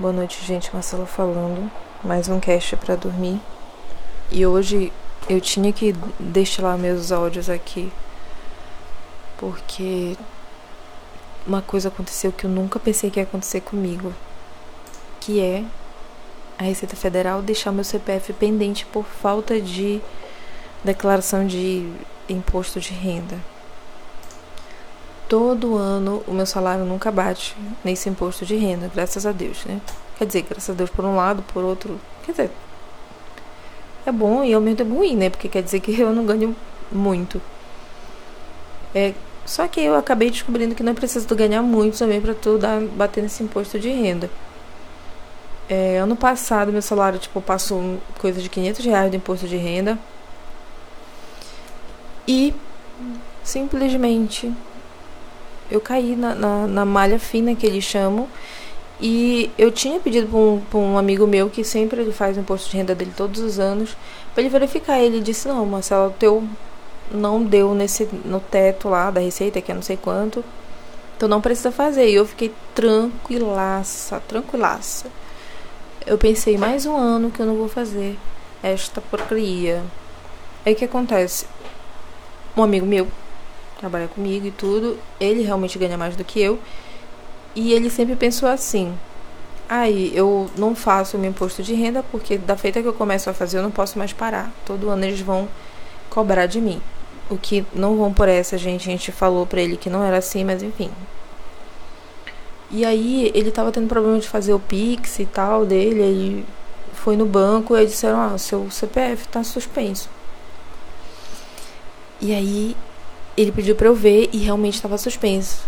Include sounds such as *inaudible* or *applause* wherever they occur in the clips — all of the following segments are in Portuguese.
Boa noite, gente. Marcela falando. Mais um cast para dormir. E hoje eu tinha que destilar meus áudios aqui. Porque uma coisa aconteceu que eu nunca pensei que ia acontecer comigo. Que é a Receita Federal deixar meu CPF pendente por falta de declaração de imposto de renda. Todo ano o meu salário nunca bate nesse imposto de renda, graças a Deus, né? Quer dizer, graças a Deus por um lado, por outro. Quer dizer, é bom e ao mesmo tempo ruim, né? Porque quer dizer que eu não ganho muito. É, só que eu acabei descobrindo que não preciso ganhar muito também para tu dar, bater nesse imposto de renda. É, ano passado meu salário tipo passou coisa de 500 reais de imposto de renda e simplesmente eu caí na, na, na, malha fina que eles chamam. E eu tinha pedido para um, um, amigo meu que sempre ele faz o imposto de renda dele todos os anos para ele verificar. Ele disse: Não, Marcelo, teu não deu nesse, no teto lá da receita, que é não sei quanto. Então não precisa fazer. E eu fiquei tranquilaça, tranquilaça. Eu pensei: mais um ano que eu não vou fazer esta porcaria. Aí o que acontece? Um amigo meu trabalha comigo e tudo. Ele realmente ganha mais do que eu. E ele sempre pensou assim: aí eu não faço o meu imposto de renda porque da feita que eu começo a fazer eu não posso mais parar. Todo ano eles vão cobrar de mim. O que não vão por essa, gente. A gente falou pra ele que não era assim, mas enfim. E aí ele tava tendo problema de fazer o Pix e tal dele. Ele foi no banco e aí disseram: Ah, seu CPF tá suspenso. E aí ele pediu pra eu ver e realmente estava suspenso.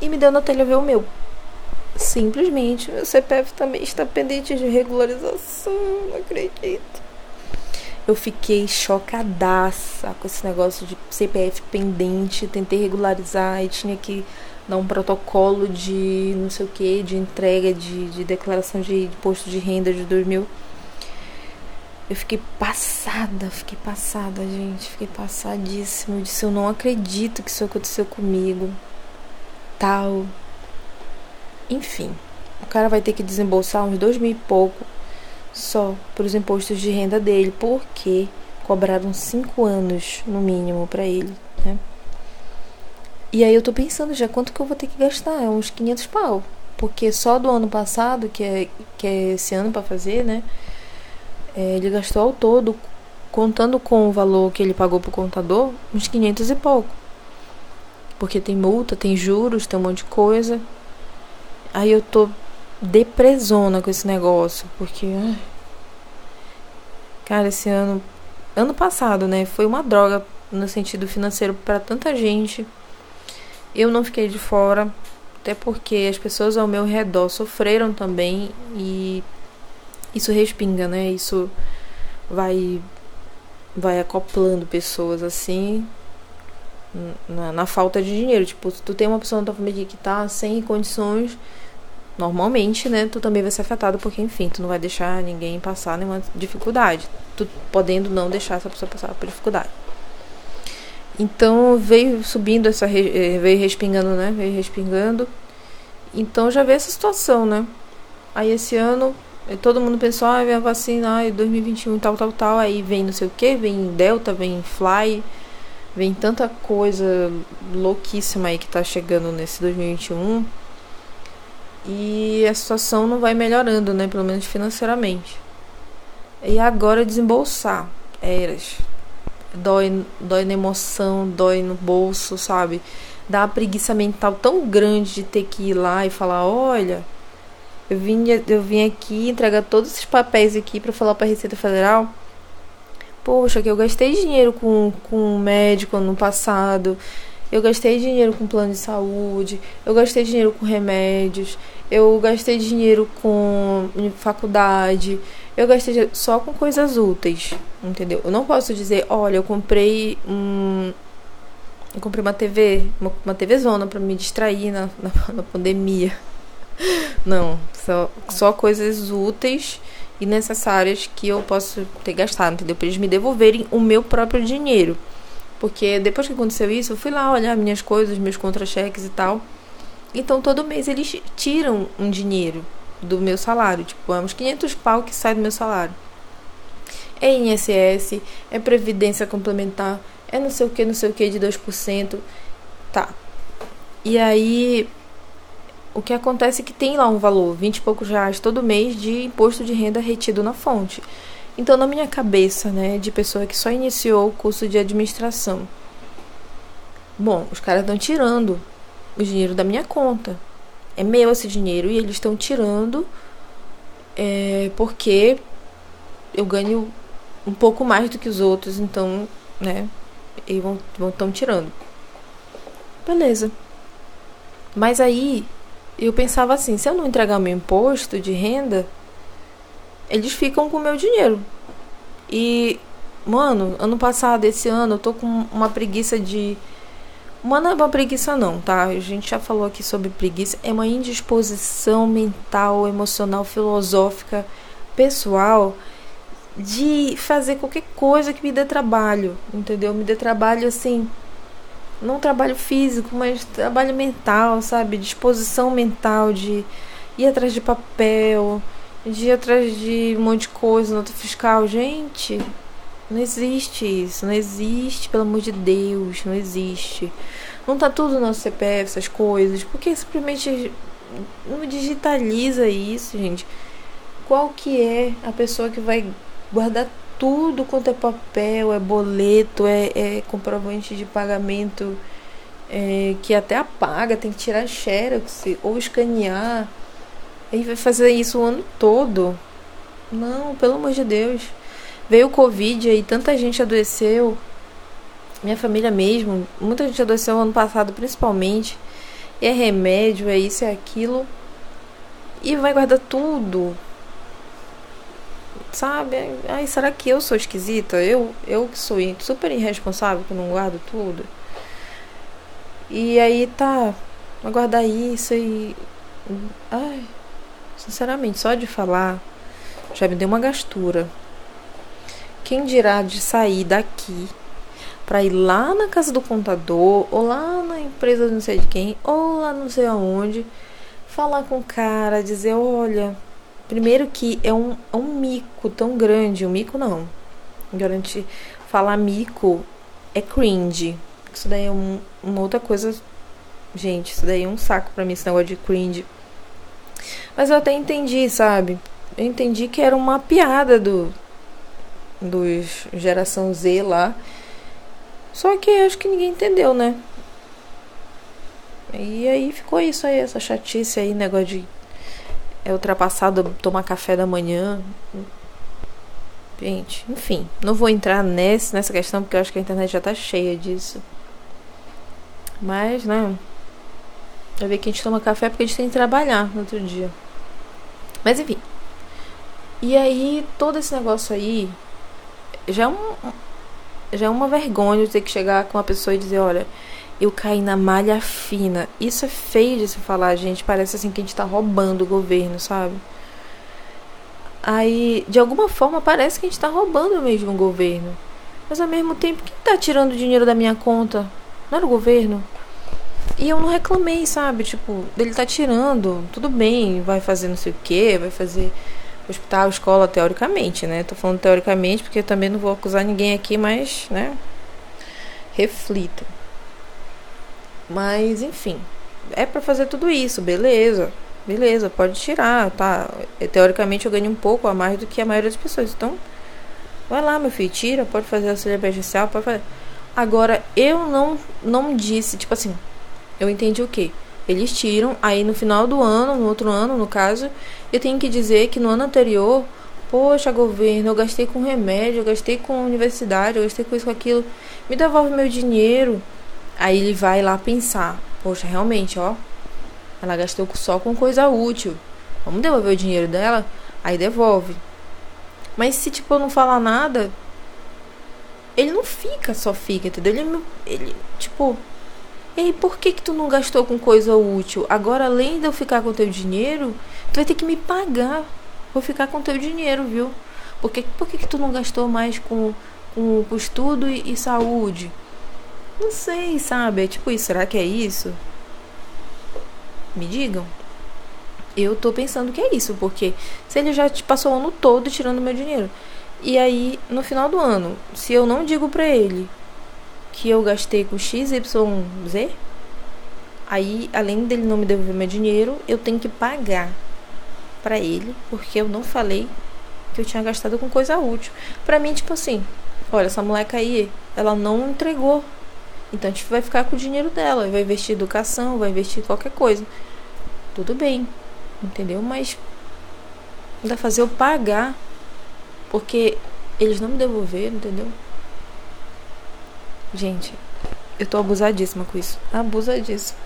E me deu na telha ver o meu. Simplesmente, meu CPF também está pendente de regularização, não acredito. Eu fiquei chocadaça com esse negócio de CPF pendente, tentei regularizar e tinha que dar um protocolo de não sei o que, de entrega de, de declaração de imposto de renda de 2000. Eu fiquei passada, fiquei passada, gente. Fiquei passadíssima. Eu disse, eu não acredito que isso aconteceu comigo. Tal. Enfim. O cara vai ter que desembolsar uns dois mil e pouco só para os impostos de renda dele. Porque cobraram cinco anos, no mínimo, para ele, né? E aí eu tô pensando já quanto que eu vou ter que gastar. É uns 500 pau. Porque só do ano passado, que é, que é esse ano para fazer, né? É, ele gastou ao todo, contando com o valor que ele pagou pro contador, uns 500 e pouco. Porque tem multa, tem juros, tem um monte de coisa. Aí eu tô depresona com esse negócio, porque. Ai, cara, esse ano. Ano passado, né? Foi uma droga no sentido financeiro para tanta gente. Eu não fiquei de fora, até porque as pessoas ao meu redor sofreram também e isso respinga, né? Isso vai vai acoplando pessoas assim na, na, falta de dinheiro. Tipo, se tu tem uma pessoa na tua família que tá sem condições, normalmente, né, tu também vai ser afetado, porque, enfim, tu não vai deixar ninguém passar nenhuma dificuldade. Tu podendo não deixar essa pessoa passar por dificuldade. Então veio subindo essa. Eh, veio respingando, né? Veio respingando. Então já veio essa situação, né? Aí esse ano todo mundo pensou, ah, a vacina, ai, 2021, tal, tal, tal. Aí vem não sei o que, vem Delta, vem Fly, vem tanta coisa louquíssima aí que tá chegando nesse 2021. E a situação não vai melhorando, né? Pelo menos financeiramente. E agora desembolsar. Eras. Dói, dói na emoção, dói no bolso, sabe? Dá uma preguiça mental tão grande de ter que ir lá e falar, olha eu vim, eu vim aqui entregar todos esses papéis aqui para falar para a Receita Federal. Poxa, que eu gastei dinheiro com, com médico ano passado. Eu gastei dinheiro com plano de saúde. Eu gastei dinheiro com remédios. Eu gastei dinheiro com faculdade. Eu gastei só com coisas úteis, entendeu? Eu não posso dizer, olha, eu comprei um eu comprei uma TV, uma, uma TV zona para me distrair na, na, na pandemia. *laughs* Não, só, só coisas úteis e necessárias que eu posso ter gastado, entendeu? Para eles me devolverem o meu próprio dinheiro. Porque depois que aconteceu isso, eu fui lá olhar minhas coisas, meus contra-cheques e tal. Então todo mês eles tiram um dinheiro. do meu salário. Tipo, é uns 500 pau que sai do meu salário. É INSS, é Previdência Complementar, é não sei o que, não sei o que de 2%. Tá. E aí, o que acontece é que tem lá um valor, 20 e poucos reais todo mês de imposto de renda retido na fonte. Então, na minha cabeça, né, de pessoa que só iniciou o curso de administração, bom, os caras estão tirando o dinheiro da minha conta. É meu esse dinheiro e eles estão tirando é, porque eu ganho um pouco mais do que os outros, então, né, eles vão estão tirando. Beleza. Mas aí eu pensava assim, se eu não entregar meu imposto de renda, eles ficam com o meu dinheiro. E, mano, ano passado, esse ano, eu tô com uma preguiça de. Uma não é uma preguiça, não, tá? A gente já falou aqui sobre preguiça. É uma indisposição mental, emocional, filosófica, pessoal de fazer qualquer coisa que me dê trabalho, entendeu? Me dê trabalho assim, não trabalho físico, mas trabalho mental, sabe? Disposição mental de ir atrás de papel, de ir atrás de um monte de coisa, nota fiscal. Gente, não existe isso, não existe, pelo amor de Deus, não existe. Não tá tudo no CPF, essas coisas, porque simplesmente não digitaliza isso, gente. Qual que é a pessoa que vai guardar tudo quanto é papel, é boleto, é, é comprovante de pagamento é, que até apaga, tem que tirar xerox ou escanear. Aí vai fazer isso o ano todo. Não, pelo amor de Deus. Veio o Covid aí, tanta gente adoeceu. Minha família mesmo, muita gente adoeceu ano passado principalmente. E é remédio, é isso, é aquilo. E vai guardar tudo sabe? Ai, será que eu sou esquisita? Eu, eu que sou super irresponsável, que não guardo tudo. E aí tá, aguardar isso e. Ai, sinceramente, só de falar já me deu uma gastura. Quem dirá de sair daqui para ir lá na casa do contador, ou lá na empresa não sei de quem, ou lá não sei aonde, falar com o cara, dizer: olha Primeiro que é um, é um mico tão grande. Um mico não. Garante falar mico é cringe. Isso daí é um, uma outra coisa. Gente, isso daí é um saco pra mim, esse negócio de cringe. Mas eu até entendi, sabe? Eu entendi que era uma piada do dos geração Z lá. Só que acho que ninguém entendeu, né? E aí ficou isso aí, essa chatice aí, negócio de é ultrapassado tomar café da manhã. Gente, enfim, não vou entrar nesse, nessa questão porque eu acho que a internet já tá cheia disso. Mas, né? Já ver que a gente toma café porque a gente tem que trabalhar no outro dia. Mas enfim. E aí, todo esse negócio aí já é um. Já é uma vergonha ter que chegar com uma pessoa e dizer, olha, eu caí na malha fina. Isso é feio de se falar, gente. Parece assim que a gente tá roubando o governo, sabe? Aí, de alguma forma, parece que a gente tá roubando mesmo o governo. Mas ao mesmo tempo, quem tá tirando dinheiro da minha conta? Não era o governo? E eu não reclamei, sabe? Tipo, ele tá tirando, tudo bem, vai fazer não sei o que, vai fazer hospital, escola, teoricamente, né? Tô falando teoricamente porque também não vou acusar ninguém aqui, mas, né? Reflita. Mas, enfim, é para fazer tudo isso, beleza. Beleza, pode tirar, tá? Teoricamente eu ganho um pouco a mais do que a maioria das pessoas. Então, vai lá, meu filho, tira, pode fazer auxílio emergencial, pode fazer. Agora, eu não não disse, tipo assim, eu entendi o quê? Eles tiram, aí no final do ano, no outro ano, no caso, eu tenho que dizer que no ano anterior, poxa, governo, eu gastei com remédio, eu gastei com universidade, eu gastei com isso, com aquilo, me devolve meu dinheiro. Aí ele vai lá pensar: poxa, realmente, ó, ela gastou só com coisa útil. Vamos devolver o dinheiro dela? Aí devolve. Mas se, tipo, eu não falar nada, ele não fica, só fica, entendeu? Ele, ele tipo, ei, por que que tu não gastou com coisa útil? Agora, além de eu ficar com teu dinheiro, tu vai ter que me pagar. Vou ficar com teu dinheiro, viu? Por que, por que, que tu não gastou mais com, com, com estudo e, e saúde? Não sei, sabe? É tipo isso, será que é isso? Me digam. Eu tô pensando que é isso, porque se ele já te passou o ano todo tirando meu dinheiro. E aí, no final do ano, se eu não digo pra ele que eu gastei com XYZ, aí, além dele não me devolver meu dinheiro, eu tenho que pagar para ele, porque eu não falei que eu tinha gastado com coisa útil. Pra mim, tipo assim, olha, essa moleca aí, ela não entregou. Então a gente vai ficar com o dinheiro dela, vai investir em educação, vai investir em qualquer coisa. Tudo bem, entendeu? Mas ainda fazer eu pagar porque eles não me devolveram, entendeu? Gente, eu tô abusadíssima com isso. Abusadíssima.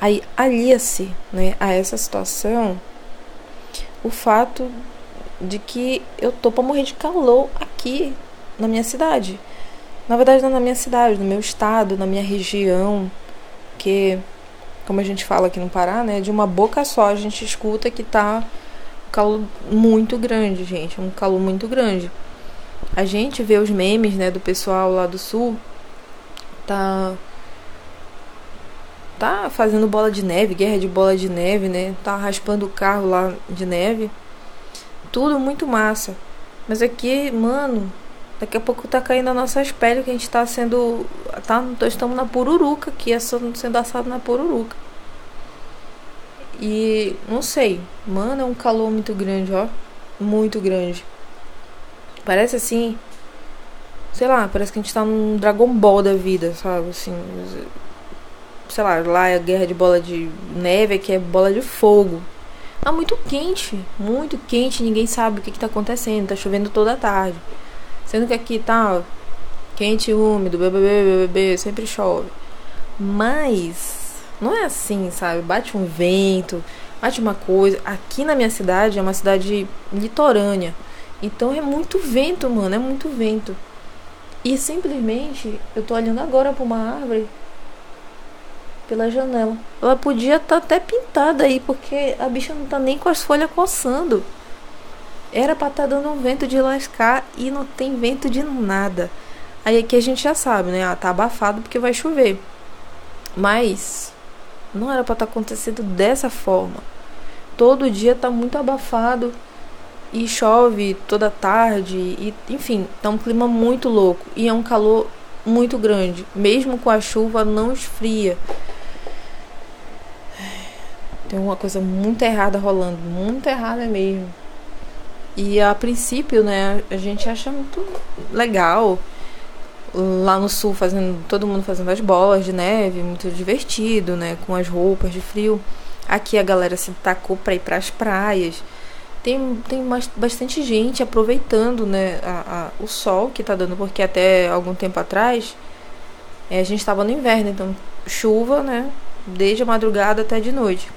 Aí alia-se né, a essa situação o fato de que eu tô pra morrer de calor aqui na minha cidade. Na verdade, não na minha cidade, no meu estado, na minha região, que, como a gente fala aqui no Pará, né, de uma boca só a gente escuta que tá um calor muito grande, gente, um calor muito grande. A gente vê os memes, né, do pessoal lá do sul, tá tá fazendo bola de neve, guerra de bola de neve, né? Tá raspando o carro lá de neve. Tudo muito massa. Mas aqui, mano, daqui a pouco tá caindo as nossas peles que a gente tá sendo. Tá, estamos na pururuca aqui, sendo assado na pururuca. E não sei, mano, é um calor muito grande, ó. Muito grande. Parece assim. Sei lá, parece que a gente tá num Dragon Ball da vida, sabe? Assim sei lá, lá é guerra de bola de neve, aqui é bola de fogo. Tá muito quente, muito quente, ninguém sabe o que, que tá acontecendo, tá chovendo toda a tarde. Sendo que aqui tá quente e úmido, bebê, bebê, sempre chove. Mas não é assim, sabe? Bate um vento, bate uma coisa. Aqui na minha cidade é uma cidade litorânea. Então é muito vento, mano, é muito vento. E simplesmente eu tô olhando agora pra uma árvore pela janela. Ela podia estar tá até pintada aí, porque a bicha não tá nem com as folhas coçando. Era para estar tá dando um vento de lascar e não tem vento de nada. Aí aqui a gente já sabe, né? Ah, tá abafado porque vai chover. Mas não era para estar tá acontecendo dessa forma. Todo dia tá muito abafado e chove toda tarde e enfim, tá um clima muito louco e é um calor muito grande. Mesmo com a chuva não esfria. Tem uma coisa muito errada rolando, muito errada mesmo. E a princípio, né, a gente acha muito legal lá no sul fazendo todo mundo fazendo as bolas de neve, muito divertido, né, com as roupas de frio. Aqui a galera se tacou para ir para as praias. Tem, tem bastante gente aproveitando, né, a, a, o sol que tá dando, porque até algum tempo atrás é, a gente estava no inverno, então chuva, né, desde a madrugada até de noite.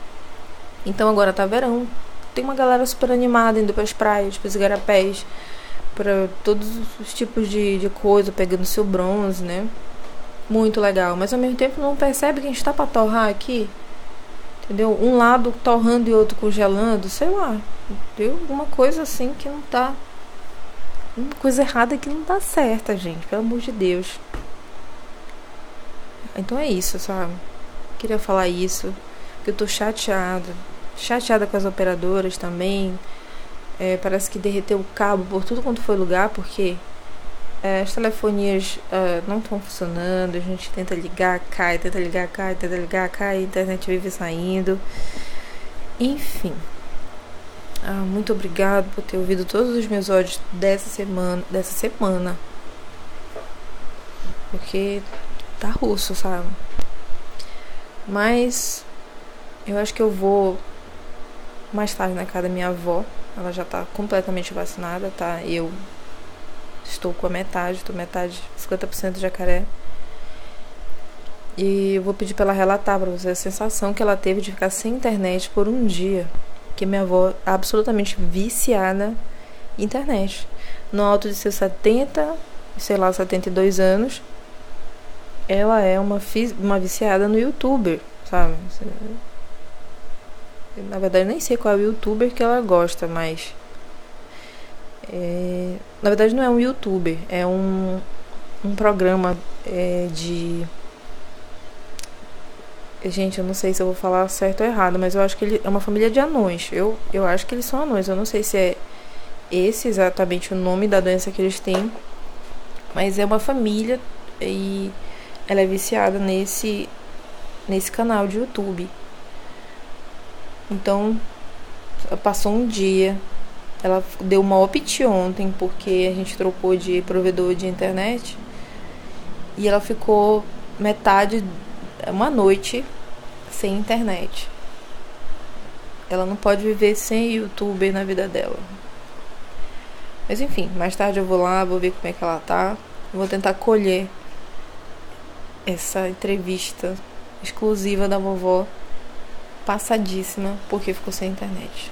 Então agora tá verão. Tem uma galera super animada indo para as praias, para os garapés, para todos os tipos de, de coisa, pegando seu bronze, né? Muito legal. Mas ao mesmo tempo não percebe que a gente tá pra torrar aqui. Entendeu? Um lado torrando e outro congelando, sei lá. Deu alguma coisa assim que não tá. Uma coisa errada que não tá certa, gente. Pelo amor de Deus. Então é isso, sabe? Queria falar isso. Que eu tô chateada chateada com as operadoras também. É, parece que derreteu o cabo por tudo quanto foi lugar, porque é, as telefonias é, não estão funcionando. A gente tenta ligar, cai, tenta ligar, cai, tenta ligar, cai, a internet vive saindo. Enfim. Ah, muito obrigado por ter ouvido todos os meus áudios dessa semana, dessa semana. Porque tá russo, sabe? Mas eu acho que eu vou mais tarde na casa da minha avó. Ela já tá completamente vacinada, tá? Eu estou com a metade, estou metade, 50% de jacaré. E eu vou pedir para ela relatar para você a sensação que ela teve de ficar sem internet por um dia. Que minha avó é absolutamente viciada em internet. No alto de seus 70, sei lá, 72 anos, ela é uma, uma viciada no youtuber, sabe? Na verdade, nem sei qual é o youtuber que ela gosta, mas. É, na verdade, não é um youtuber, é um, um programa é, de. Gente, eu não sei se eu vou falar certo ou errado, mas eu acho que ele é uma família de anões. Eu, eu acho que eles são anões. Eu não sei se é esse exatamente o nome da doença que eles têm, mas é uma família e ela é viciada nesse nesse canal de YouTube. Então, passou um dia, ela deu uma opt ontem porque a gente trocou de provedor de internet e ela ficou metade uma noite sem internet. Ela não pode viver sem YouTube na vida dela. Mas enfim, mais tarde eu vou lá, vou ver como é que ela tá. Vou tentar colher essa entrevista exclusiva da vovó, passadíssima, porque ficou sem internet.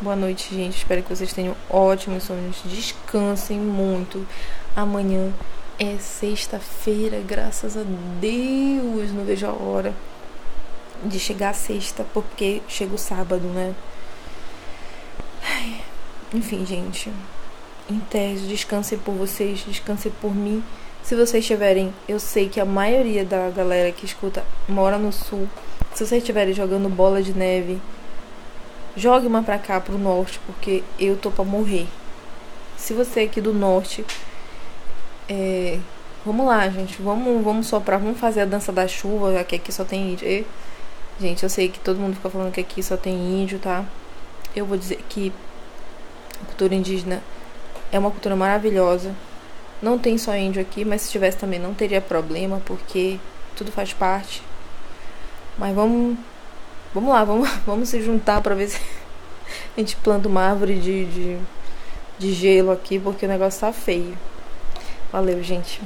Boa noite, gente. Espero que vocês tenham ótimos sonhos. Descansem muito. Amanhã é sexta-feira, graças a Deus. Não vejo a hora de chegar a sexta, porque chega o sábado, né? Enfim, gente. Em tese, descansem por vocês, descansem por mim. Se vocês tiverem, eu sei que a maioria da galera que escuta mora no sul. Se vocês estiverem jogando bola de neve, jogue uma pra cá, pro norte, porque eu tô pra morrer. Se você é aqui do norte é, vamos lá, gente. Vamos, vamos soprar. Vamos fazer a dança da chuva, já que aqui só tem índio. E, gente, eu sei que todo mundo fica falando que aqui só tem índio, tá? Eu vou dizer que a cultura indígena é uma cultura maravilhosa. Não tem só índio aqui, mas se tivesse também não teria problema, porque tudo faz parte. Mas vamos. Vamos lá, vamos, *laughs* vamos se juntar para ver se *laughs* a gente planta uma árvore de, de, de gelo aqui, porque o negócio tá feio. Valeu, gente.